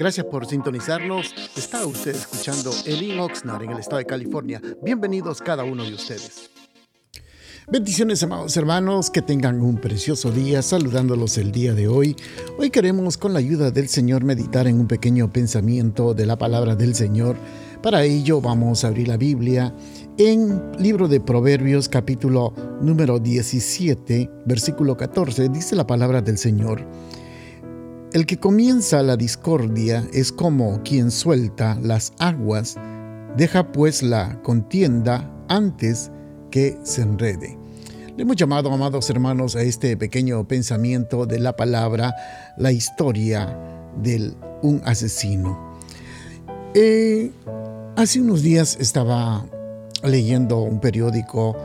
Gracias por sintonizarnos. Está usted escuchando Elin Oxnard en el estado de California. Bienvenidos cada uno de ustedes. Bendiciones, amados hermanos, que tengan un precioso día, saludándolos el día de hoy. Hoy queremos, con la ayuda del Señor, meditar en un pequeño pensamiento de la palabra del Señor. Para ello vamos a abrir la Biblia en libro de Proverbios capítulo número 17, versículo 14, dice la palabra del Señor. El que comienza la discordia es como quien suelta las aguas, deja pues la contienda antes que se enrede. Le hemos llamado, amados hermanos, a este pequeño pensamiento de la palabra, la historia de un asesino. Eh, hace unos días estaba leyendo un periódico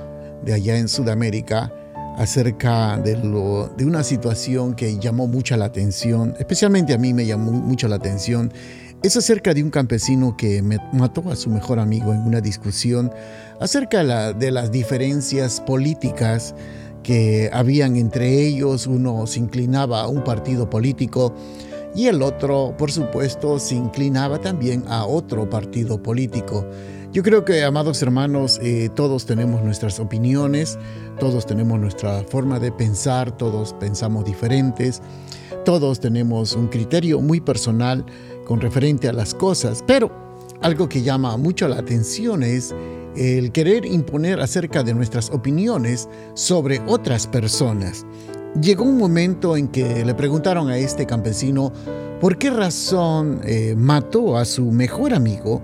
de allá en Sudamérica acerca de, lo, de una situación que llamó mucha la atención, especialmente a mí me llamó mucho la atención. Es acerca de un campesino que mató a su mejor amigo en una discusión acerca de las diferencias políticas que habían entre ellos. Uno se inclinaba a un partido político y el otro, por supuesto, se inclinaba también a otro partido político. Yo creo que, amados hermanos, eh, todos tenemos nuestras opiniones, todos tenemos nuestra forma de pensar, todos pensamos diferentes, todos tenemos un criterio muy personal con referente a las cosas, pero algo que llama mucho la atención es el querer imponer acerca de nuestras opiniones sobre otras personas. Llegó un momento en que le preguntaron a este campesino por qué razón eh, mató a su mejor amigo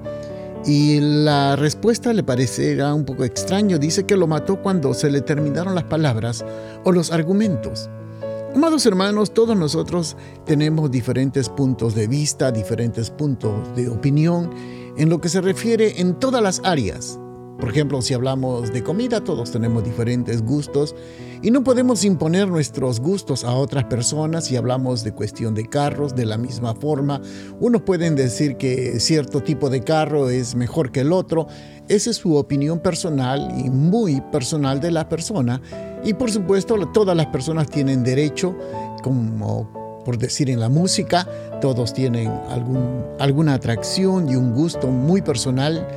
y la respuesta le parecerá un poco extraño. Dice que lo mató cuando se le terminaron las palabras o los argumentos. Amados hermanos, todos nosotros tenemos diferentes puntos de vista, diferentes puntos de opinión en lo que se refiere en todas las áreas. Por ejemplo, si hablamos de comida, todos tenemos diferentes gustos y no podemos imponer nuestros gustos a otras personas si hablamos de cuestión de carros de la misma forma. Unos pueden decir que cierto tipo de carro es mejor que el otro. Esa es su opinión personal y muy personal de la persona. Y por supuesto, todas las personas tienen derecho, como por decir en la música, todos tienen algún, alguna atracción y un gusto muy personal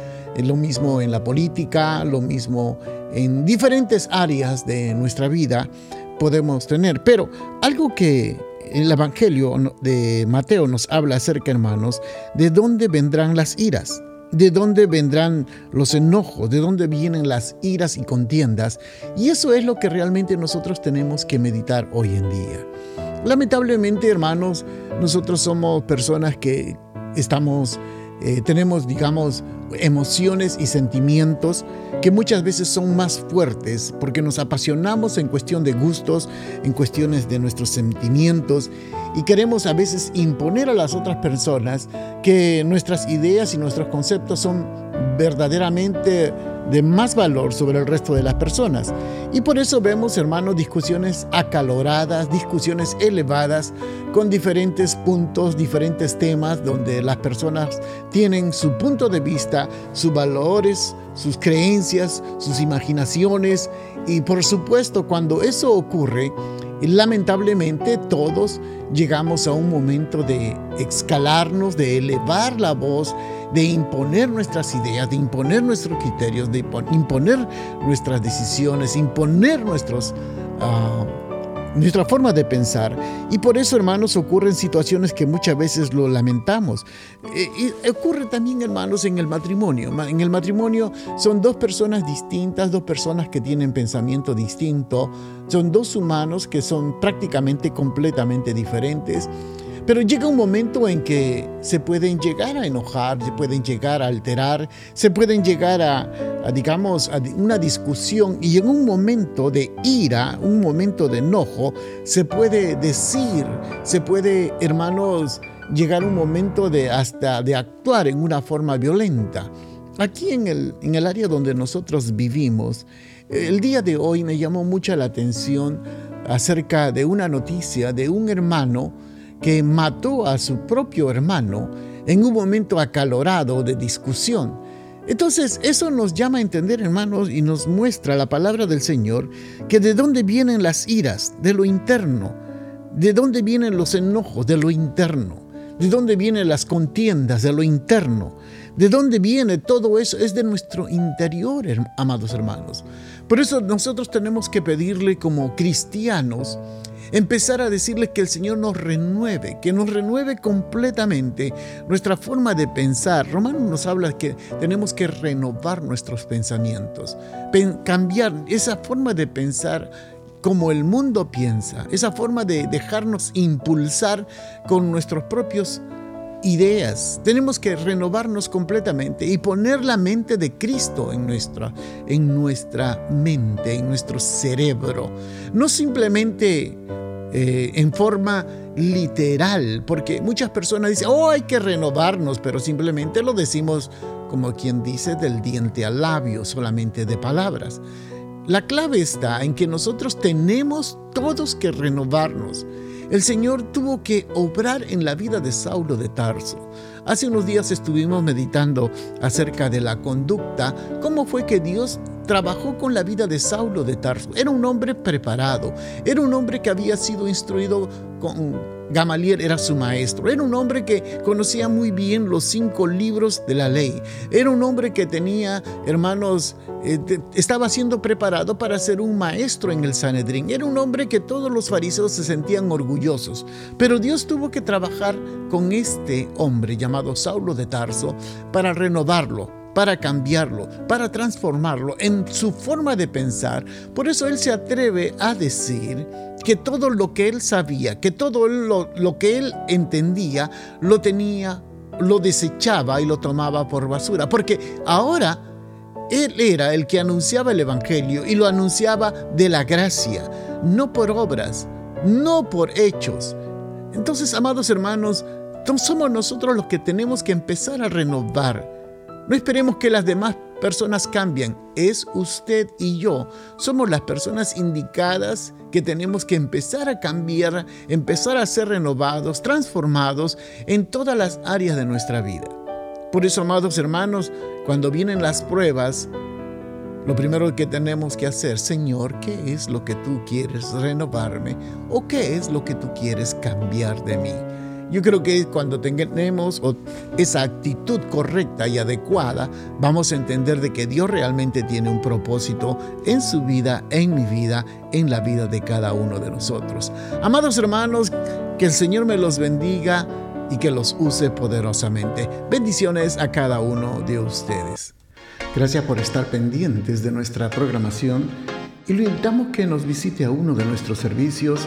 lo mismo en la política, lo mismo en diferentes áreas de nuestra vida podemos tener. Pero algo que el Evangelio de Mateo nos habla acerca, hermanos, de dónde vendrán las iras, de dónde vendrán los enojos, de dónde vienen las iras y contiendas. Y eso es lo que realmente nosotros tenemos que meditar hoy en día. Lamentablemente, hermanos, nosotros somos personas que estamos eh, tenemos, digamos, emociones y sentimientos que muchas veces son más fuertes porque nos apasionamos en cuestión de gustos, en cuestiones de nuestros sentimientos y queremos a veces imponer a las otras personas que nuestras ideas y nuestros conceptos son verdaderamente de más valor sobre el resto de las personas. Y por eso vemos, hermanos, discusiones acaloradas, discusiones elevadas, con diferentes puntos, diferentes temas, donde las personas tienen su punto de vista, sus valores, sus creencias, sus imaginaciones. Y por supuesto, cuando eso ocurre, lamentablemente todos llegamos a un momento de escalarnos, de elevar la voz, de imponer nuestras ideas, de imponer nuestros criterios, de imponer nuestras decisiones, imponer nuestros... Ah, nuestra forma de pensar. Y por eso, hermanos, ocurren situaciones que muchas veces lo lamentamos. Eh, y ocurre también, hermanos, en el matrimonio. En el matrimonio son dos personas distintas, dos personas que tienen pensamiento distinto, son dos humanos que son prácticamente completamente diferentes. Pero llega un momento en que se pueden llegar a enojar, se pueden llegar a alterar, se pueden llegar a, digamos, a una discusión y en un momento de ira, un momento de enojo, se puede decir, se puede, hermanos, llegar un momento de hasta de actuar en una forma violenta. Aquí en el, en el área donde nosotros vivimos, el día de hoy me llamó mucha la atención acerca de una noticia de un hermano que mató a su propio hermano en un momento acalorado de discusión. Entonces, eso nos llama a entender, hermanos, y nos muestra la palabra del Señor, que de dónde vienen las iras, de lo interno, de dónde vienen los enojos, de lo interno. ¿De dónde vienen las contiendas de lo interno? ¿De dónde viene todo eso? Es de nuestro interior, amados hermanos. Por eso nosotros tenemos que pedirle como cristianos, empezar a decirle que el Señor nos renueve, que nos renueve completamente nuestra forma de pensar. Romano nos habla que tenemos que renovar nuestros pensamientos, cambiar esa forma de pensar como el mundo piensa, esa forma de dejarnos impulsar con nuestros propios ideas. Tenemos que renovarnos completamente y poner la mente de Cristo en nuestra, en nuestra mente, en nuestro cerebro. No simplemente eh, en forma literal, porque muchas personas dicen, oh, hay que renovarnos, pero simplemente lo decimos como quien dice del diente al labio, solamente de palabras. La clave está en que nosotros tenemos todos que renovarnos. El Señor tuvo que obrar en la vida de Saulo de Tarso. Hace unos días estuvimos meditando acerca de la conducta, cómo fue que Dios trabajó con la vida de Saulo de Tarso. Era un hombre preparado, era un hombre que había sido instruido con Gamaliel era su maestro. Era un hombre que conocía muy bien los cinco libros de la ley. Era un hombre que tenía, hermanos, eh, estaba siendo preparado para ser un maestro en el Sanedrín. Era un hombre que todos los fariseos se sentían orgullosos. Pero Dios tuvo que trabajar con este hombre llamado Saulo de Tarso para renovarlo para cambiarlo, para transformarlo en su forma de pensar. Por eso él se atreve a decir que todo lo que él sabía, que todo lo, que él entendía, lo tenía, lo desechaba y lo tomaba por basura. Porque ahora él era el que anunciaba el Evangelio y lo anunciaba de la gracia, no por obras, no por hechos. Entonces, amados hermanos, somos nosotros los que tenemos que empezar a renovar no esperemos que las demás personas cambien. Es usted y yo. Somos las personas indicadas que tenemos que empezar a cambiar, empezar a ser renovados, transformados en todas las áreas de nuestra vida. Por eso, amados hermanos, cuando vienen las pruebas, lo primero que tenemos que hacer, Señor, ¿qué es lo que tú quieres renovarme? ¿O qué es lo que tú quieres cambiar de mí? Yo creo que cuando tengamos esa actitud correcta y adecuada, vamos a entender de que Dios realmente tiene un propósito en su vida, en mi vida, en la vida de cada uno de nosotros. Amados hermanos, que el Señor me los bendiga y que los use poderosamente. Bendiciones a cada uno de ustedes. Gracias por estar pendientes de nuestra programación y lo invitamos que nos visite a uno de nuestros servicios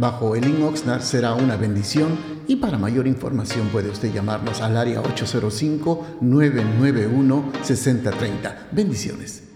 bajo el Oxnard será una bendición y para mayor información puede usted llamarnos al área 805-991-6030. Bendiciones.